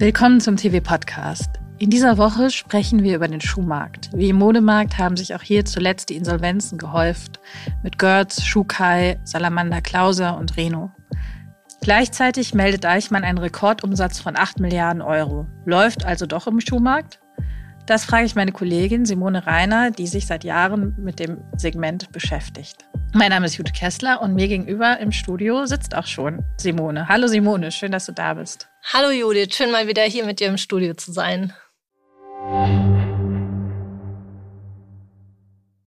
Willkommen zum TV-Podcast. In dieser Woche sprechen wir über den Schuhmarkt. Wie im Modemarkt haben sich auch hier zuletzt die Insolvenzen gehäuft. Mit Götz, Schuhkai, Salamander Klauser und Reno. Gleichzeitig meldet Eichmann einen Rekordumsatz von 8 Milliarden Euro. Läuft also doch im Schuhmarkt? Das frage ich meine Kollegin Simone Reiner, die sich seit Jahren mit dem Segment beschäftigt. Mein Name ist Jute Kessler und mir gegenüber im Studio sitzt auch schon Simone. Hallo Simone, schön, dass du da bist. Hallo Judith, schön mal wieder hier mit dir im Studio zu sein.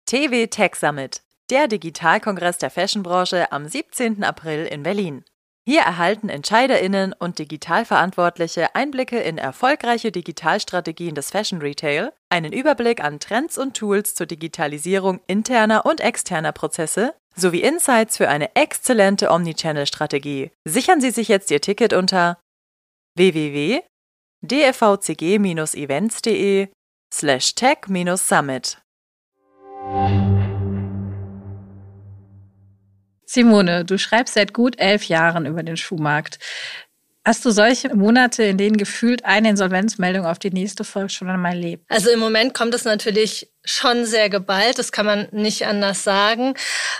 TV Tech Summit, der Digitalkongress der Fashionbranche am 17. April in Berlin. Hier erhalten Entscheiderinnen und Digitalverantwortliche Einblicke in erfolgreiche Digitalstrategien des Fashion Retail, einen Überblick an Trends und Tools zur Digitalisierung interner und externer Prozesse sowie Insights für eine exzellente Omnichannel-Strategie. Sichern Sie sich jetzt Ihr Ticket unter www.dfvcg-events.de slash tech-summit. Simone, du schreibst seit gut elf Jahren über den Schuhmarkt. Hast du solche Monate, in denen gefühlt eine Insolvenzmeldung auf die nächste folgt, schon einmal lebt? Also im Moment kommt es natürlich schon sehr geballt, das kann man nicht anders sagen.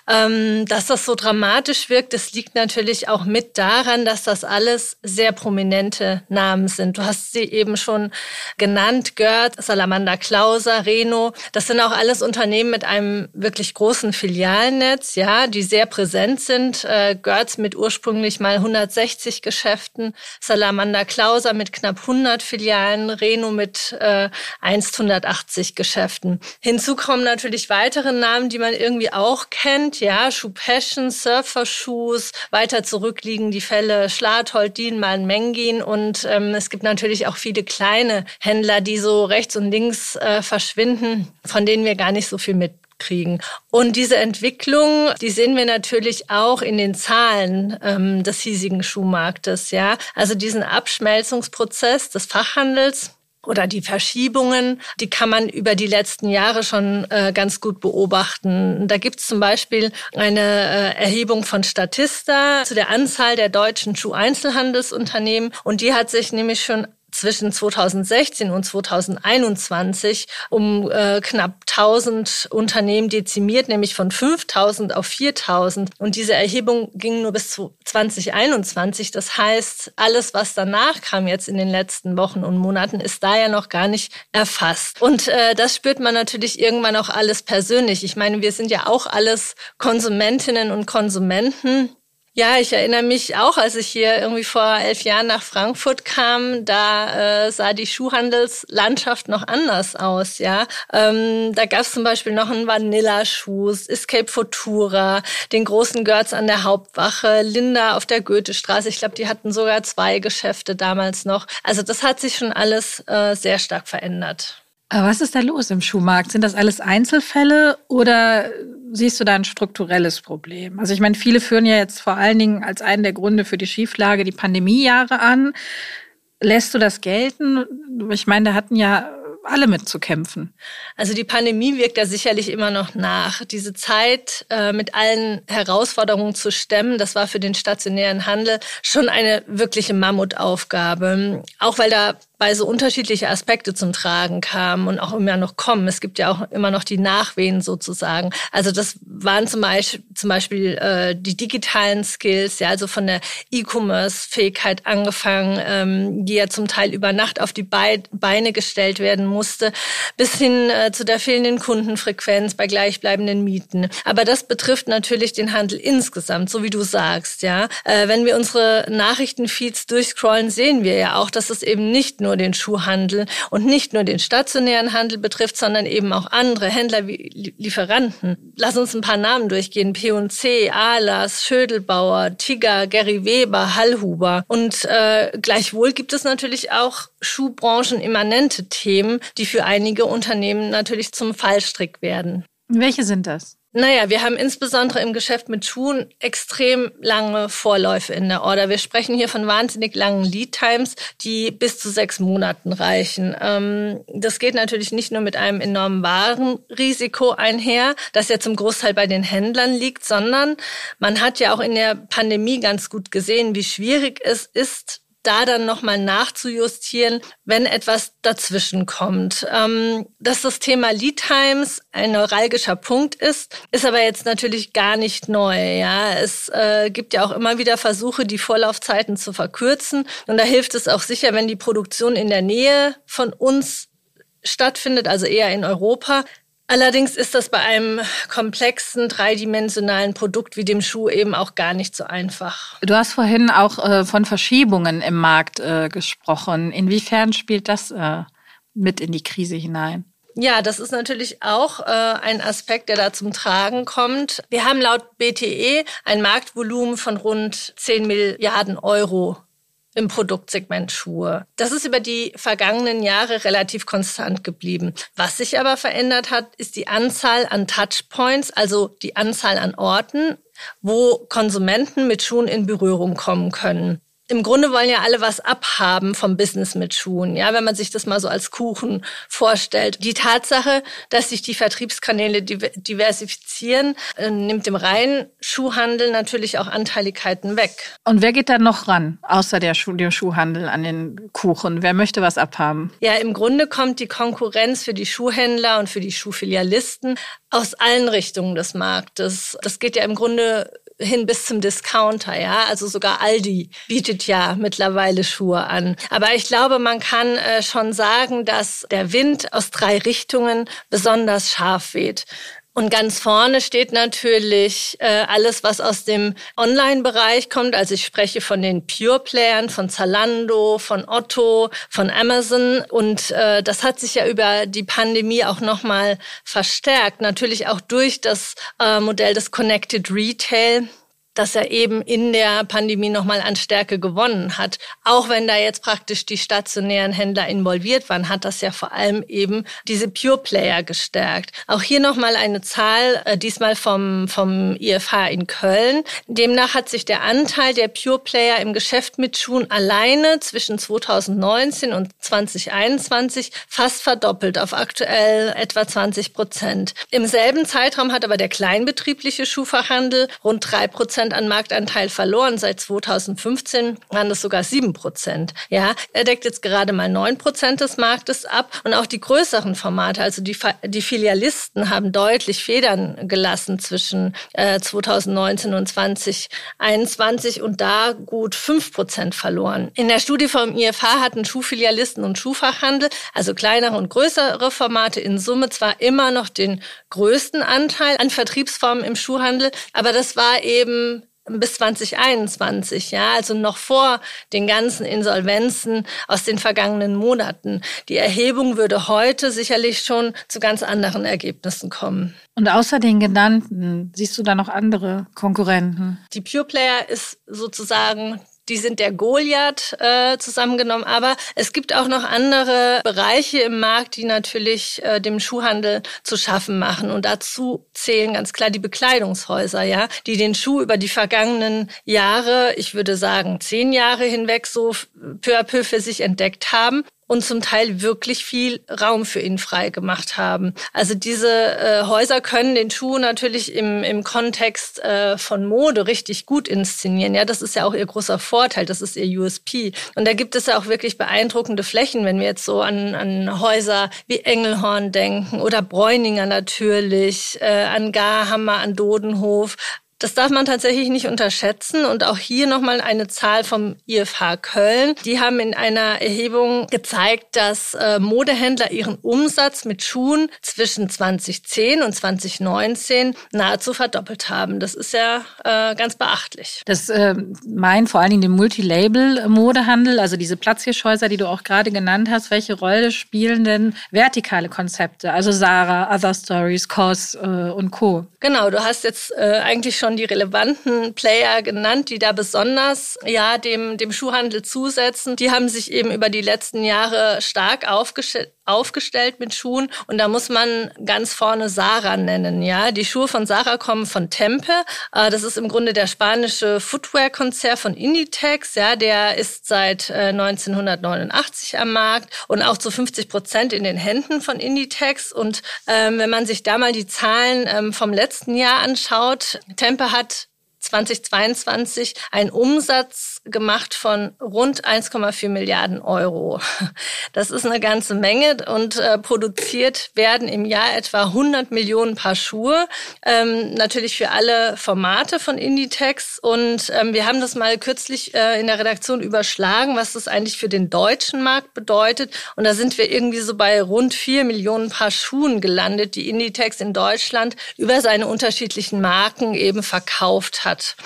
Ähm, dass das so dramatisch wirkt, das liegt natürlich auch mit daran, dass das alles sehr prominente Namen sind. Du hast sie eben schon genannt, Gerd, Salamander Klauser, Reno. Das sind auch alles Unternehmen mit einem wirklich großen Filialnetz, ja, die sehr präsent sind. Äh, Görz mit ursprünglich mal 160 Geschäften, Salamander Klauser mit knapp 100 Filialen, Reno mit äh, 180 Geschäften. Hinzu kommen natürlich weitere Namen, die man irgendwie auch kennt. Ja, Schuh Passion, Surfer Shoes. Weiter zurück liegen die Fälle Schlathold, Dienmal, Mengin. Und ähm, es gibt natürlich auch viele kleine Händler, die so rechts und links äh, verschwinden, von denen wir gar nicht so viel mit kriegen. Und diese Entwicklung, die sehen wir natürlich auch in den Zahlen ähm, des hiesigen Schuhmarktes. Ja, also diesen Abschmelzungsprozess des Fachhandels oder die Verschiebungen, die kann man über die letzten Jahre schon äh, ganz gut beobachten. Da gibt es zum Beispiel eine äh, Erhebung von Statista zu der Anzahl der deutschen Schuheinzelhandelsunternehmen und die hat sich nämlich schon zwischen 2016 und 2021 um äh, knapp 1000 Unternehmen dezimiert, nämlich von 5000 auf 4000. Und diese Erhebung ging nur bis zu 2021. Das heißt, alles, was danach kam jetzt in den letzten Wochen und Monaten, ist da ja noch gar nicht erfasst. Und äh, das spürt man natürlich irgendwann auch alles persönlich. Ich meine, wir sind ja auch alles Konsumentinnen und Konsumenten ja, ich erinnere mich auch, als ich hier irgendwie vor elf Jahren nach Frankfurt kam, da äh, sah die Schuhhandelslandschaft noch anders aus. Ja, ähm, da gab es zum Beispiel noch einen Vanilla-Schuh, Escape Futura, den großen Görz an der Hauptwache, Linda auf der Goethestraße. Ich glaube, die hatten sogar zwei Geschäfte damals noch. Also das hat sich schon alles äh, sehr stark verändert. Aber was ist da los im Schuhmarkt? Sind das alles Einzelfälle oder siehst du da ein strukturelles Problem? Also ich meine, viele führen ja jetzt vor allen Dingen als einen der Gründe für die Schieflage die Pandemiejahre an. Lässt du das gelten? Ich meine, da hatten ja alle mitzukämpfen. Also die Pandemie wirkt da sicherlich immer noch nach. Diese Zeit äh, mit allen Herausforderungen zu stemmen, das war für den stationären Handel schon eine wirkliche Mammutaufgabe. Auch weil da weil so unterschiedliche Aspekte zum Tragen kamen und auch immer noch kommen. Es gibt ja auch immer noch die Nachwehen sozusagen. Also das waren zum Beispiel, zum Beispiel äh, die digitalen Skills, ja, also von der E-Commerce-Fähigkeit angefangen, ähm, die ja zum Teil über Nacht auf die Beine gestellt werden musste, bis hin äh, zu der fehlenden Kundenfrequenz bei gleichbleibenden Mieten. Aber das betrifft natürlich den Handel insgesamt, so wie du sagst, ja. Äh, wenn wir unsere Nachrichtenfeeds durchscrollen, sehen wir ja auch, dass es eben nicht nur nur den Schuhhandel und nicht nur den stationären Handel betrifft, sondern eben auch andere Händler wie Lieferanten. Lass uns ein paar Namen durchgehen. P&C, Ahlers, Schödelbauer, Tiger, Gary Weber, Hallhuber. Und äh, gleichwohl gibt es natürlich auch Schuhbranchen-immanente Themen, die für einige Unternehmen natürlich zum Fallstrick werden. Welche sind das? Naja, wir haben insbesondere im Geschäft mit Schuhen extrem lange Vorläufe in der Order. Wir sprechen hier von wahnsinnig langen Lead Times, die bis zu sechs Monaten reichen. Ähm, das geht natürlich nicht nur mit einem enormen Warenrisiko einher, das ja zum Großteil bei den Händlern liegt, sondern man hat ja auch in der Pandemie ganz gut gesehen, wie schwierig es ist, da dann nochmal nachzujustieren, wenn etwas dazwischen kommt. Ähm, dass das Thema Lead Times ein neuralgischer Punkt ist, ist aber jetzt natürlich gar nicht neu. Ja, es äh, gibt ja auch immer wieder Versuche, die Vorlaufzeiten zu verkürzen. Und da hilft es auch sicher, wenn die Produktion in der Nähe von uns stattfindet, also eher in Europa. Allerdings ist das bei einem komplexen, dreidimensionalen Produkt wie dem Schuh eben auch gar nicht so einfach. Du hast vorhin auch äh, von Verschiebungen im Markt äh, gesprochen. Inwiefern spielt das äh, mit in die Krise hinein? Ja, das ist natürlich auch äh, ein Aspekt, der da zum Tragen kommt. Wir haben laut BTE ein Marktvolumen von rund 10 Milliarden Euro im Produktsegment Schuhe. Das ist über die vergangenen Jahre relativ konstant geblieben. Was sich aber verändert hat, ist die Anzahl an Touchpoints, also die Anzahl an Orten, wo Konsumenten mit Schuhen in Berührung kommen können im Grunde wollen ja alle was abhaben vom Business mit Schuhen, ja, wenn man sich das mal so als Kuchen vorstellt. Die Tatsache, dass sich die Vertriebskanäle diversifizieren, äh, nimmt dem reinen Schuhhandel natürlich auch Anteiligkeiten weg. Und wer geht da noch ran, außer der Schuh, dem Schuhhandel an den Kuchen? Wer möchte was abhaben? Ja, im Grunde kommt die Konkurrenz für die Schuhhändler und für die Schuhfilialisten aus allen Richtungen des Marktes. Das geht ja im Grunde hin bis zum Discounter, ja. Also sogar Aldi bietet ja mittlerweile Schuhe an. Aber ich glaube, man kann äh, schon sagen, dass der Wind aus drei Richtungen besonders scharf weht. Und ganz vorne steht natürlich äh, alles, was aus dem Online-Bereich kommt. Also ich spreche von den Pure-Playern, von Zalando, von Otto, von Amazon. Und äh, das hat sich ja über die Pandemie auch nochmal verstärkt. Natürlich auch durch das äh, Modell des Connected Retail dass er eben in der Pandemie nochmal an Stärke gewonnen hat. Auch wenn da jetzt praktisch die stationären Händler involviert waren, hat das ja vor allem eben diese Pure Player gestärkt. Auch hier nochmal eine Zahl, äh, diesmal vom, vom IFH in Köln. Demnach hat sich der Anteil der Pure Player im Geschäft mit Schuhen alleine zwischen 2019 und 2021 fast verdoppelt auf aktuell etwa 20 Prozent. Im selben Zeitraum hat aber der kleinbetriebliche Schuhfachhandel rund drei Prozent Prozent an Marktanteil verloren. Seit 2015 waren das sogar sieben Prozent. Ja, er deckt jetzt gerade mal neun Prozent des Marktes ab und auch die größeren Formate, also die, die Filialisten haben deutlich Federn gelassen zwischen äh, 2019 und 2021 und da gut fünf Prozent verloren. In der Studie vom IFH hatten Schuhfilialisten und Schuhfachhandel, also kleinere und größere Formate in Summe zwar immer noch den größten Anteil an Vertriebsformen im Schuhhandel, aber das war eben bis 2021, ja, also noch vor den ganzen Insolvenzen aus den vergangenen Monaten. Die Erhebung würde heute sicherlich schon zu ganz anderen Ergebnissen kommen. Und außer den genannten, siehst du da noch andere Konkurrenten? Die Pure Player ist sozusagen die sind der Goliath äh, zusammengenommen. Aber es gibt auch noch andere Bereiche im Markt, die natürlich äh, dem Schuhhandel zu schaffen machen. Und dazu zählen ganz klar die Bekleidungshäuser, ja, die den Schuh über die vergangenen Jahre, ich würde sagen zehn Jahre hinweg so peu à peu für sich entdeckt haben und zum Teil wirklich viel Raum für ihn frei gemacht haben. Also diese äh, Häuser können den Schuh natürlich im, im Kontext äh, von Mode richtig gut inszenieren. Ja, das ist ja auch ihr großer Vorteil, das ist ihr USP. Und da gibt es ja auch wirklich beeindruckende Flächen, wenn wir jetzt so an, an Häuser wie Engelhorn denken oder Bräuninger natürlich, äh, an Garhammer, an Dodenhof. Das darf man tatsächlich nicht unterschätzen. Und auch hier nochmal eine Zahl vom IFH Köln. Die haben in einer Erhebung gezeigt, dass äh, Modehändler ihren Umsatz mit Schuhen zwischen 2010 und 2019 nahezu verdoppelt haben. Das ist ja äh, ganz beachtlich. Das äh, meint vor allen Dingen den Multilabel-Modehandel, also diese Platzhirschhäuser, die du auch gerade genannt hast. Welche Rolle spielen denn vertikale Konzepte? Also Sarah, Other Stories, COS äh, und Co. Genau, du hast jetzt äh, eigentlich schon schon die relevanten Player genannt, die da besonders ja dem, dem Schuhhandel zusetzen. Die haben sich eben über die letzten Jahre stark aufgestellt aufgestellt mit Schuhen und da muss man ganz vorne Sarah nennen, ja. Die Schuhe von Sarah kommen von Tempe. Äh, das ist im Grunde der spanische Footwear-Konzern von Inditex, ja. Der ist seit 1989 äh, am Markt und auch zu 50 Prozent in den Händen von Inditex und ähm, wenn man sich da mal die Zahlen ähm, vom letzten Jahr anschaut, Tempe hat 2022 einen Umsatz gemacht von rund 1,4 Milliarden Euro. Das ist eine ganze Menge und äh, produziert werden im Jahr etwa 100 Millionen Paar Schuhe. Ähm, natürlich für alle Formate von Inditex. Und ähm, wir haben das mal kürzlich äh, in der Redaktion überschlagen, was das eigentlich für den deutschen Markt bedeutet. Und da sind wir irgendwie so bei rund 4 Millionen Paar Schuhen gelandet, die Inditex in Deutschland über seine unterschiedlichen Marken eben verkauft hat.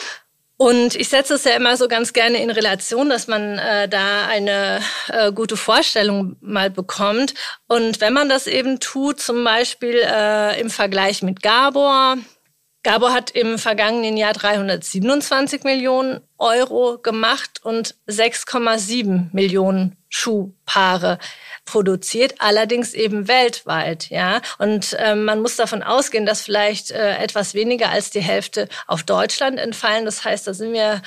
Und ich setze es ja immer so ganz gerne in Relation, dass man äh, da eine äh, gute Vorstellung mal bekommt. Und wenn man das eben tut, zum Beispiel äh, im Vergleich mit Gabor, Gabor hat im vergangenen Jahr 327 Millionen Euro gemacht und 6,7 Millionen Schuhpaare produziert, allerdings eben weltweit, ja. Und ähm, man muss davon ausgehen, dass vielleicht äh, etwas weniger als die Hälfte auf Deutschland entfallen. Das heißt, da sind wir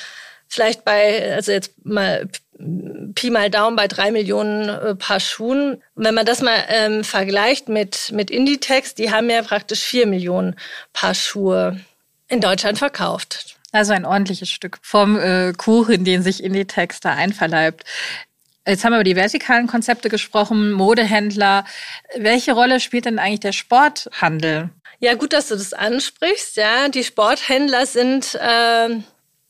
vielleicht bei, also jetzt mal Pi mal Daumen bei drei Millionen äh, Paar Schuhen. wenn man das mal ähm, vergleicht mit, mit Inditex, die haben ja praktisch vier Millionen Paar Schuhe in Deutschland verkauft. Also ein ordentliches Stück vom äh, Kuchen, den sich Inditex da einverleibt. Jetzt haben wir über die vertikalen Konzepte gesprochen, Modehändler. Welche Rolle spielt denn eigentlich der Sporthandel? Ja, gut, dass du das ansprichst. Ja, die Sporthändler sind äh,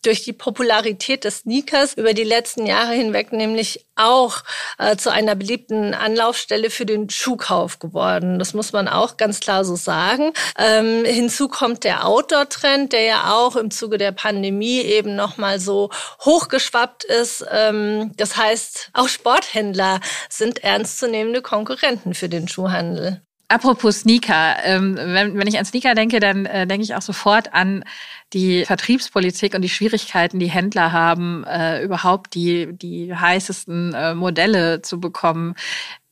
durch die Popularität des Sneakers über die letzten Jahre hinweg nämlich auch äh, zu einer beliebten Anlaufstelle für den Schuhkauf geworden. Das muss man auch ganz klar so sagen. Ähm, hinzu kommt der Outdoor-Trend, der ja auch im Zuge der Pandemie eben nochmal so hochgeschwappt ist. Ähm, das heißt, auch Sporthändler sind ernstzunehmende Konkurrenten für den Schuhhandel. Apropos Sneaker, ähm, wenn, ich an Sneaker denke, dann äh, denke ich auch sofort an die Vertriebspolitik und die Schwierigkeiten, die Händler haben, äh, überhaupt die, die heißesten äh, Modelle zu bekommen.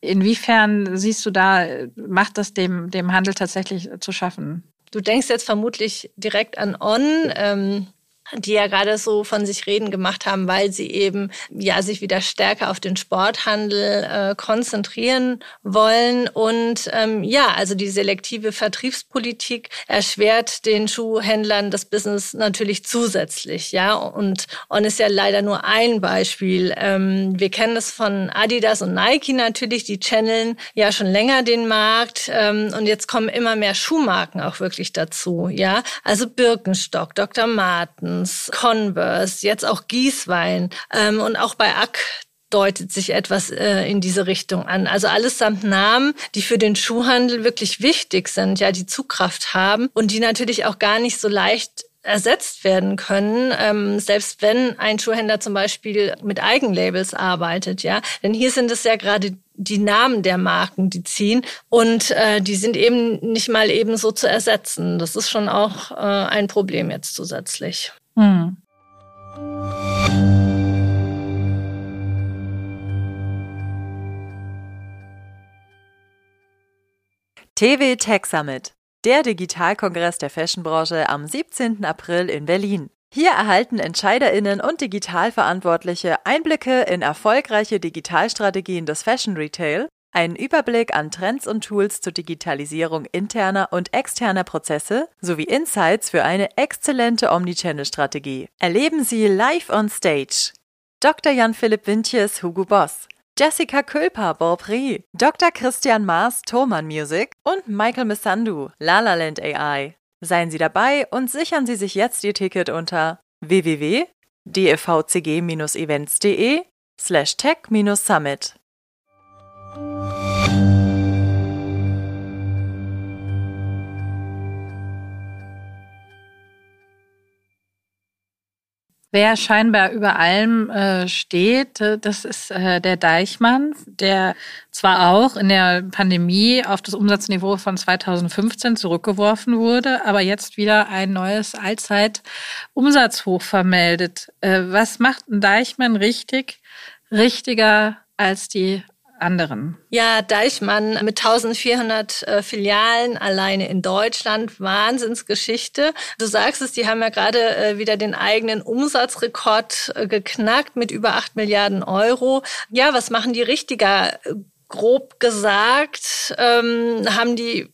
Inwiefern siehst du da, macht das dem, dem Handel tatsächlich zu schaffen? Du denkst jetzt vermutlich direkt an On. Ähm die ja gerade so von sich reden gemacht haben, weil sie eben ja sich wieder stärker auf den Sporthandel äh, konzentrieren wollen und ähm, ja, also die selektive Vertriebspolitik erschwert den Schuhhändlern das Business natürlich zusätzlich, ja und On ist ja leider nur ein Beispiel. Ähm, wir kennen es von Adidas und Nike natürlich, die channeln ja schon länger den Markt ähm, und jetzt kommen immer mehr Schuhmarken auch wirklich dazu, ja, also Birkenstock, Dr. Marten Vans, Converse, jetzt auch Gießwein ähm, und auch bei Ack deutet sich etwas äh, in diese Richtung an. Also allesamt Namen, die für den Schuhhandel wirklich wichtig sind, ja, die Zugkraft haben und die natürlich auch gar nicht so leicht ersetzt werden können, ähm, selbst wenn ein Schuhhändler zum Beispiel mit Eigenlabels arbeitet, ja. Denn hier sind es ja gerade die Namen der Marken, die ziehen und äh, die sind eben nicht mal eben so zu ersetzen. Das ist schon auch äh, ein Problem jetzt zusätzlich. Hm. TV Tech Summit, der Digitalkongress der Fashionbranche am 17. April in Berlin. Hier erhalten Entscheiderinnen und Digitalverantwortliche Einblicke in erfolgreiche Digitalstrategien des Fashion Retail einen Überblick an Trends und Tools zur Digitalisierung interner und externer Prozesse sowie Insights für eine exzellente Omnichannel-Strategie. Erleben Sie live on stage Dr. Jan-Philipp Wintjes, Hugo Boss, Jessica Külper, Borprix, Dr. Christian Maas, Thoman Music und Michael Missandu, Lalaland AI. Seien Sie dabei und sichern Sie sich jetzt Ihr Ticket unter www.dfvcg-events.de slash tech-summit. Wer scheinbar über allem äh, steht, äh, das ist äh, der Deichmann, der zwar auch in der Pandemie auf das Umsatzniveau von 2015 zurückgeworfen wurde, aber jetzt wieder ein neues Allzeit-Umsatzhoch vermeldet. Äh, was macht ein Deichmann richtig, richtiger als die anderen? Ja, Deichmann mit 1400 äh, Filialen alleine in Deutschland, Wahnsinnsgeschichte. Du sagst es, die haben ja gerade äh, wieder den eigenen Umsatzrekord äh, geknackt mit über 8 Milliarden Euro. Ja, was machen die richtiger? Grob gesagt, ähm, haben die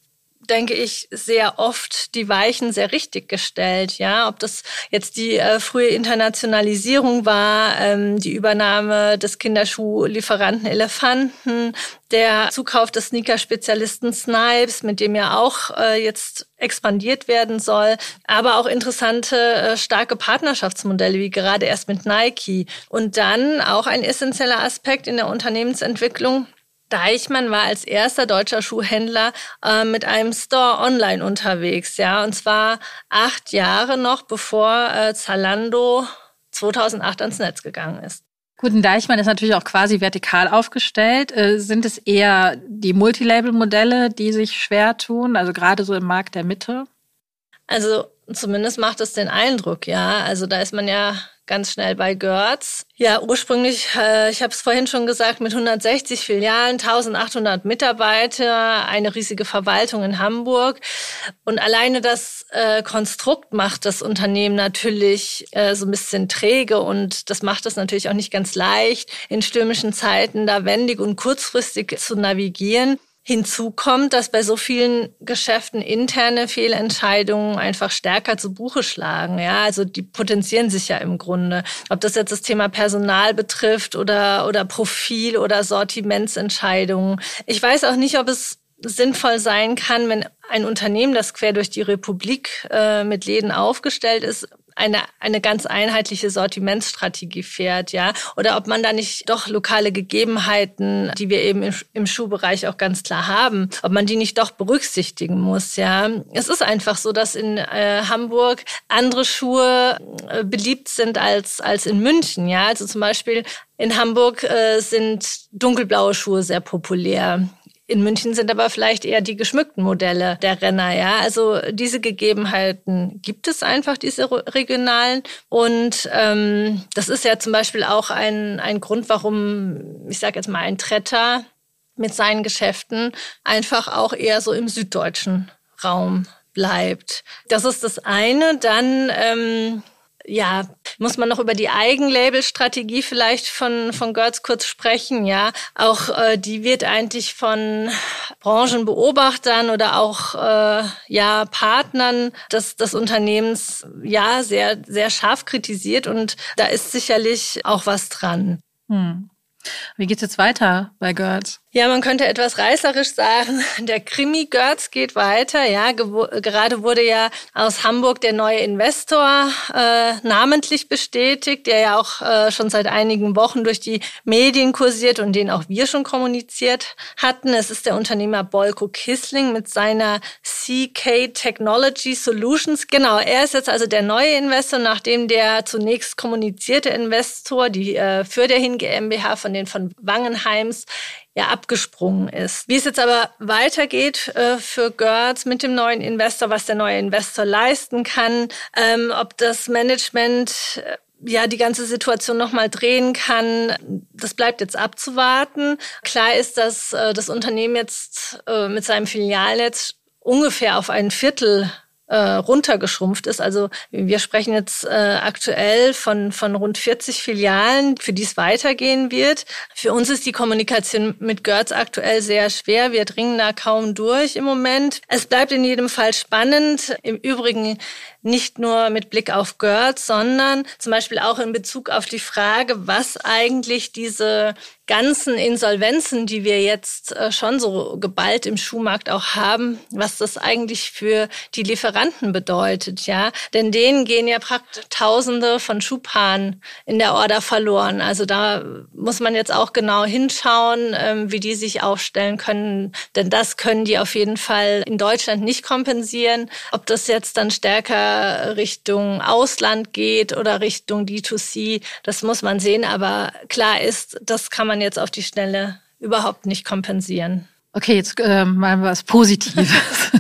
denke ich, sehr oft die Weichen sehr richtig gestellt. Ja, ob das jetzt die äh, frühe Internationalisierung war, ähm, die Übernahme des Kinderschuhlieferanten Elefanten, der Zukauf des Sneaker-Spezialisten Snipes, mit dem ja auch äh, jetzt expandiert werden soll, aber auch interessante, äh, starke Partnerschaftsmodelle, wie gerade erst mit Nike. Und dann auch ein essentieller Aspekt in der Unternehmensentwicklung, Deichmann war als erster deutscher Schuhhändler äh, mit einem Store online unterwegs, ja, und zwar acht Jahre noch bevor äh, Zalando 2008 ans Netz gegangen ist. Gut, ein Deichmann ist natürlich auch quasi vertikal aufgestellt. Äh, sind es eher die Multilabel-Modelle, die sich schwer tun, also gerade so im Markt der Mitte? Also zumindest macht es den Eindruck, ja. Also da ist man ja ganz schnell bei Görz. Ja, ursprünglich, äh, ich habe es vorhin schon gesagt, mit 160 Filialen, 1800 Mitarbeiter, eine riesige Verwaltung in Hamburg. Und alleine das äh, Konstrukt macht das Unternehmen natürlich äh, so ein bisschen träge und das macht es natürlich auch nicht ganz leicht, in stürmischen Zeiten da wendig und kurzfristig zu navigieren. Hinzu kommt, dass bei so vielen Geschäften interne Fehlentscheidungen einfach stärker zu Buche schlagen. Ja, also die potenzieren sich ja im Grunde. Ob das jetzt das Thema Personal betrifft oder, oder Profil oder Sortimentsentscheidungen. Ich weiß auch nicht, ob es sinnvoll sein kann, wenn ein Unternehmen, das quer durch die Republik äh, mit Läden aufgestellt ist, eine, eine ganz einheitliche Sortimentsstrategie fährt, ja, oder ob man da nicht doch lokale Gegebenheiten, die wir eben im, im Schuhbereich auch ganz klar haben, ob man die nicht doch berücksichtigen muss, ja. Es ist einfach so, dass in äh, Hamburg andere Schuhe äh, beliebt sind als, als in München, ja. Also zum Beispiel in Hamburg äh, sind dunkelblaue Schuhe sehr populär. In München sind aber vielleicht eher die geschmückten Modelle der Renner, ja. Also diese Gegebenheiten gibt es einfach, diese regionalen. Und ähm, das ist ja zum Beispiel auch ein, ein Grund, warum, ich sage jetzt mal, ein Tretter mit seinen Geschäften einfach auch eher so im süddeutschen Raum bleibt. Das ist das eine. Dann ähm, ja, muss man noch über die Eigenlabel-Strategie vielleicht von, von Götz kurz sprechen, ja. Auch äh, die wird eigentlich von Branchenbeobachtern oder auch äh, ja, Partnern des, des Unternehmens ja sehr, sehr scharf kritisiert und da ist sicherlich auch was dran. Hm. Wie geht's jetzt weiter bei Girls? Ja, man könnte etwas reißerisch sagen, der Krimi Girls geht weiter. Ja, gerade wurde ja aus Hamburg der neue Investor äh, namentlich bestätigt, der ja auch äh, schon seit einigen Wochen durch die Medien kursiert und den auch wir schon kommuniziert hatten. Es ist der Unternehmer Bolko Kissling mit seiner CK Technology Solutions. Genau, er ist jetzt also der neue Investor, nachdem der zunächst kommunizierte Investor, die äh, für der Hin GmbH von den von Wangenheims ja abgesprungen ist. Wie es jetzt aber weitergeht äh, für Görz mit dem neuen Investor, was der neue Investor leisten kann, ähm, ob das Management äh, ja die ganze Situation noch mal drehen kann, das bleibt jetzt abzuwarten. Klar ist, dass äh, das Unternehmen jetzt äh, mit seinem Filialnetz ungefähr auf ein Viertel äh, runtergeschrumpft ist. Also wir sprechen jetzt äh, aktuell von, von rund 40 Filialen, für die es weitergehen wird. Für uns ist die Kommunikation mit Görz aktuell sehr schwer. Wir dringen da kaum durch im Moment. Es bleibt in jedem Fall spannend. Im Übrigen nicht nur mit Blick auf Görz, sondern zum Beispiel auch in Bezug auf die Frage, was eigentlich diese ganzen Insolvenzen, die wir jetzt äh, schon so geballt im Schuhmarkt auch haben, was das eigentlich für die Lieferanten bedeutet, ja. Denn denen gehen ja praktisch Tausende von Schuhpaaren in der Order verloren. Also da muss man jetzt auch genau hinschauen, ähm, wie die sich aufstellen können. Denn das können die auf jeden Fall in Deutschland nicht kompensieren. Ob das jetzt dann stärker Richtung Ausland geht oder Richtung D2C, das muss man sehen. Aber klar ist, das kann man man jetzt auf die Schnelle überhaupt nicht kompensieren. Okay, jetzt äh, mal was Positives.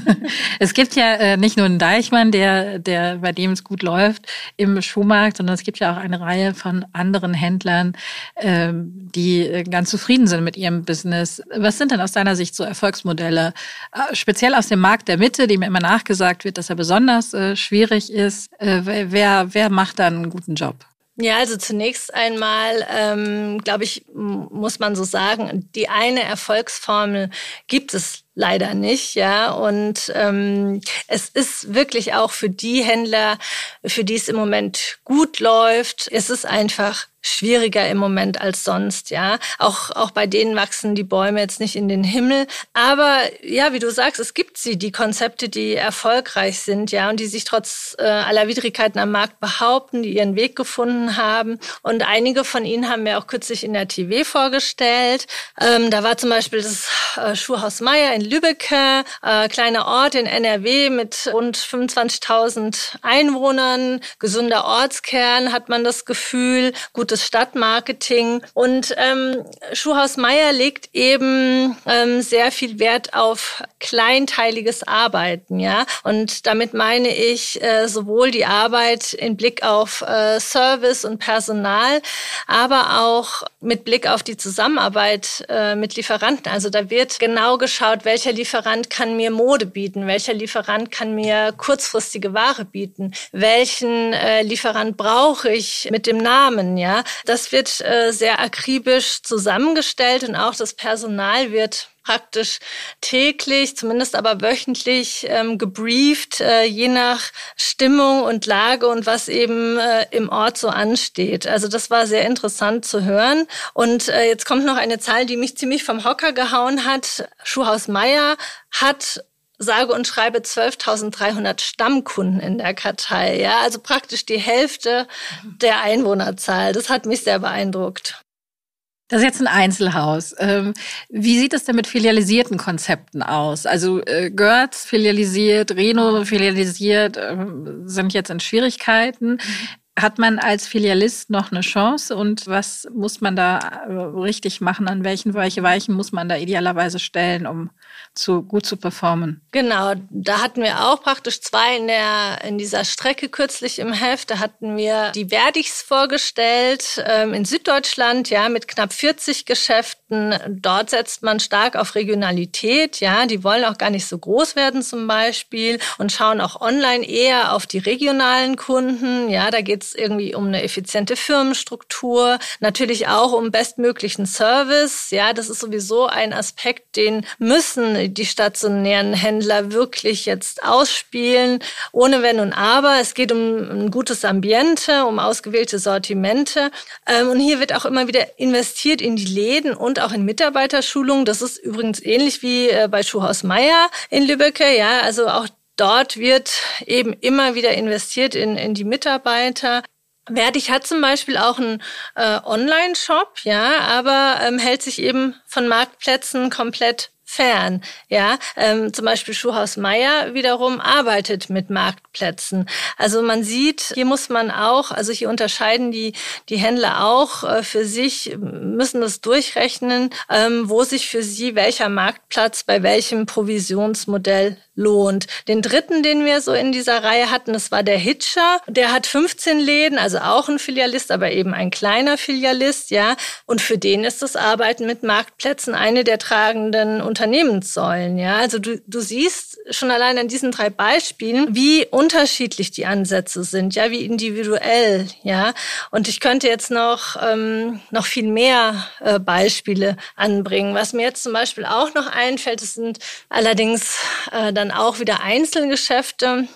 es gibt ja äh, nicht nur einen Deichmann, der, der bei dem es gut läuft im Schuhmarkt, sondern es gibt ja auch eine Reihe von anderen Händlern, äh, die ganz zufrieden sind mit ihrem Business. Was sind denn aus deiner Sicht so Erfolgsmodelle, äh, speziell aus dem Markt der Mitte, dem immer nachgesagt wird, dass er besonders äh, schwierig ist? Äh, wer, wer macht da einen guten Job? Ja, also zunächst einmal, ähm, glaube ich, muss man so sagen, die eine Erfolgsformel gibt es leider nicht, ja. Und ähm, es ist wirklich auch für die Händler, für die es im Moment gut läuft, es ist einfach schwieriger im Moment als sonst, ja. Auch, auch bei denen wachsen die Bäume jetzt nicht in den Himmel. Aber ja, wie du sagst, es gibt sie, die Konzepte, die erfolgreich sind, ja, und die sich trotz äh, aller Widrigkeiten am Markt behaupten, die ihren Weg gefunden haben. Und einige von ihnen haben wir auch kürzlich in der TV vorgestellt. Ähm, da war zum Beispiel das äh, Schuhhaus Meier in Lübbecke, äh, kleiner Ort in NRW mit rund 25.000 Einwohnern, gesunder Ortskern, hat man das Gefühl, gute gutes Stadtmarketing. Und ähm, Schuhhaus Meier legt eben ähm, sehr viel Wert auf kleinteiliges Arbeiten, ja. Und damit meine ich äh, sowohl die Arbeit in Blick auf äh, Service und Personal, aber auch mit Blick auf die Zusammenarbeit äh, mit Lieferanten. Also da wird genau geschaut, welcher Lieferant kann mir Mode bieten, welcher Lieferant kann mir kurzfristige Ware bieten, welchen äh, Lieferant brauche ich mit dem Namen, ja. Das wird äh, sehr akribisch zusammengestellt und auch das Personal wird praktisch täglich, zumindest aber wöchentlich ähm, gebrieft, äh, je nach Stimmung und Lage und was eben äh, im Ort so ansteht. Also das war sehr interessant zu hören. Und äh, jetzt kommt noch eine Zahl, die mich ziemlich vom Hocker gehauen hat. Schuhhaus Meier hat sage und schreibe 12.300 Stammkunden in der Kartei. Ja, also praktisch die Hälfte der Einwohnerzahl. Das hat mich sehr beeindruckt. Das ist jetzt ein Einzelhaus. Ähm, wie sieht es denn mit filialisierten Konzepten aus? Also äh, Görz filialisiert, Reno filialisiert, ähm, sind jetzt in Schwierigkeiten. Hat man als Filialist noch eine Chance und was muss man da äh, richtig machen? An welchen welche Weichen muss man da idealerweise stellen, um zu, gut zu performen. Genau, da hatten wir auch praktisch zwei in, der, in dieser Strecke kürzlich im Heft. Da hatten wir die Verdichs vorgestellt ähm, in Süddeutschland, ja, mit knapp 40 Geschäften. Dort setzt man stark auf Regionalität, ja. Die wollen auch gar nicht so groß werden zum Beispiel und schauen auch online eher auf die regionalen Kunden. Ja, da geht es irgendwie um eine effiziente Firmenstruktur, natürlich auch um bestmöglichen Service. Ja, das ist sowieso ein Aspekt, den müssen die stationären Händler wirklich jetzt ausspielen, ohne Wenn und Aber. Es geht um ein gutes Ambiente, um ausgewählte Sortimente. Ähm, und hier wird auch immer wieder investiert in die Läden und auch in Mitarbeiterschulungen. Das ist übrigens ähnlich wie äh, bei Schuhhaus Meier in Lübbecke. Ja, also auch dort wird eben immer wieder investiert in, in die Mitarbeiter. Verdig hat zum Beispiel auch einen äh, Online-Shop, ja, aber ähm, hält sich eben von Marktplätzen komplett fern. Ja, ähm, zum Beispiel Schuhhaus Meier wiederum arbeitet mit Marktplätzen. Also man sieht, hier muss man auch, also hier unterscheiden die die Händler auch äh, für sich, müssen das durchrechnen, ähm, wo sich für sie welcher Marktplatz bei welchem Provisionsmodell lohnt. Den dritten, den wir so in dieser Reihe hatten, das war der Hitcher. Der hat 15 Läden, also auch ein Filialist, aber eben ein kleiner Filialist, ja. Und für den ist das Arbeiten mit Marktplätzen eine der tragenden Unternehmenssäulen, ja. Also du, du siehst schon allein an diesen drei Beispielen, wie unterschiedlich die Ansätze sind, ja, wie individuell, ja. Und ich könnte jetzt noch, ähm, noch viel mehr äh, Beispiele anbringen. Was mir jetzt zum Beispiel auch noch einfällt, das sind allerdings äh, dann auch wieder Einzelgeschäfte,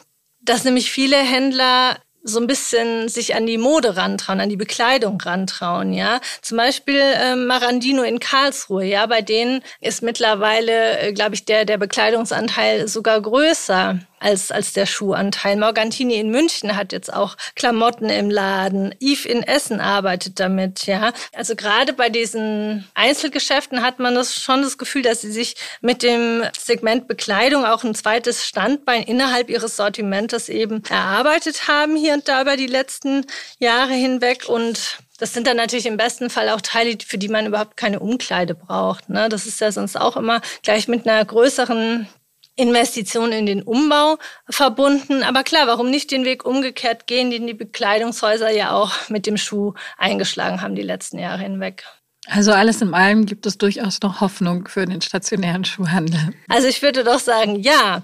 dass nämlich viele Händler so ein bisschen sich an die Mode rantrauen, an die Bekleidung rantrauen, ja. Zum Beispiel äh, Marandino in Karlsruhe, ja, bei denen ist mittlerweile, äh, glaube ich, der, der Bekleidungsanteil sogar größer als, als der Schuhanteil. Morgantini in München hat jetzt auch Klamotten im Laden. Yves in Essen arbeitet damit, ja. Also gerade bei diesen Einzelgeschäften hat man das schon das Gefühl, dass sie sich mit dem Segment Bekleidung auch ein zweites Standbein innerhalb ihres Sortimentes eben erarbeitet haben hier und da über die letzten Jahre hinweg und das sind dann natürlich im besten Fall auch Teile, für die man überhaupt keine Umkleide braucht. Ne? Das ist ja sonst auch immer gleich mit einer größeren Investitionen in den Umbau verbunden. Aber klar, warum nicht den Weg umgekehrt gehen, den die Bekleidungshäuser ja auch mit dem Schuh eingeschlagen haben die letzten Jahre hinweg. Also alles in allem gibt es durchaus noch Hoffnung für den stationären Schuhhandel. Also ich würde doch sagen, ja,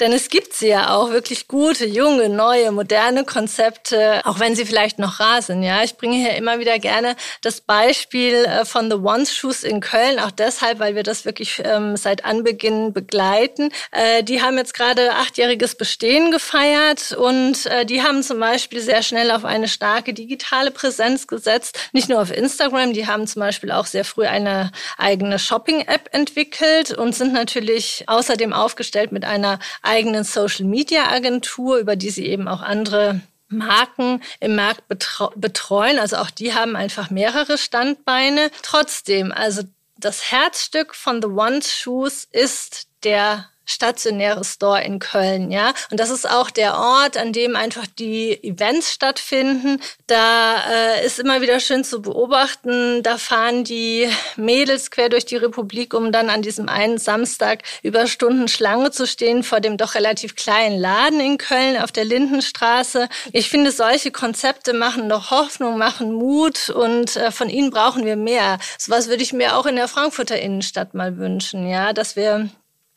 denn es gibt sie ja auch wirklich gute, junge, neue, moderne Konzepte, auch wenn sie vielleicht noch rar sind. Ja, ich bringe hier immer wieder gerne das Beispiel äh, von The Ones Shoes in Köln, auch deshalb, weil wir das wirklich ähm, seit Anbeginn begleiten. Äh, die haben jetzt gerade achtjähriges Bestehen gefeiert und äh, die haben zum Beispiel sehr schnell auf eine starke digitale Präsenz gesetzt, nicht nur auf Instagram, die haben zum Beispiel Beispiel auch sehr früh eine eigene Shopping-App entwickelt und sind natürlich außerdem aufgestellt mit einer eigenen Social-Media-Agentur, über die sie eben auch andere Marken im Markt betreuen. Also auch die haben einfach mehrere Standbeine. Trotzdem, also das Herzstück von The One Shoes ist der stationäre Store in Köln, ja. Und das ist auch der Ort, an dem einfach die Events stattfinden. Da äh, ist immer wieder schön zu beobachten. Da fahren die Mädels quer durch die Republik, um dann an diesem einen Samstag über Stunden Schlange zu stehen vor dem doch relativ kleinen Laden in Köln auf der Lindenstraße. Ich finde, solche Konzepte machen doch Hoffnung, machen Mut und äh, von ihnen brauchen wir mehr. Sowas würde ich mir auch in der Frankfurter Innenstadt mal wünschen, ja, dass wir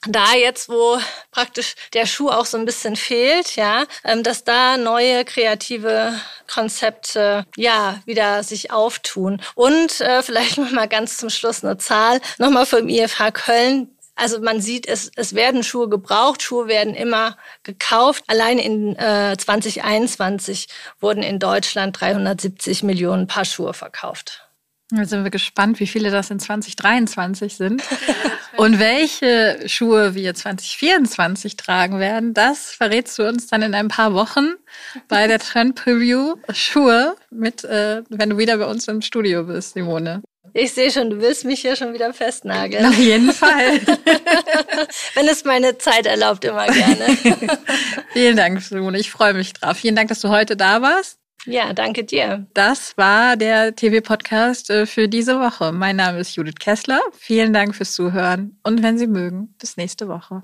da jetzt, wo praktisch der Schuh auch so ein bisschen fehlt, ja, ähm, dass da neue kreative Konzepte ja wieder sich auftun. Und äh, vielleicht noch mal ganz zum Schluss eine Zahl noch mal vom IFH Köln. Also man sieht, es, es werden Schuhe gebraucht, Schuhe werden immer gekauft. Allein in äh, 2021 wurden in Deutschland 370 Millionen Paar Schuhe verkauft. Jetzt sind wir gespannt, wie viele das in 2023 sind und welche Schuhe wir 2024 tragen werden. Das verrätst du uns dann in ein paar Wochen bei der Trend Preview Schuhe mit, äh, wenn du wieder bei uns im Studio bist, Simone. Ich sehe schon, du willst mich hier schon wieder festnageln. Auf jeden Fall. wenn es meine Zeit erlaubt, immer gerne. Vielen Dank, Simone. Ich freue mich drauf. Vielen Dank, dass du heute da warst. Ja, danke dir. Das war der TV-Podcast äh, für diese Woche. Mein Name ist Judith Kessler. Vielen Dank fürs Zuhören und wenn Sie mögen, bis nächste Woche.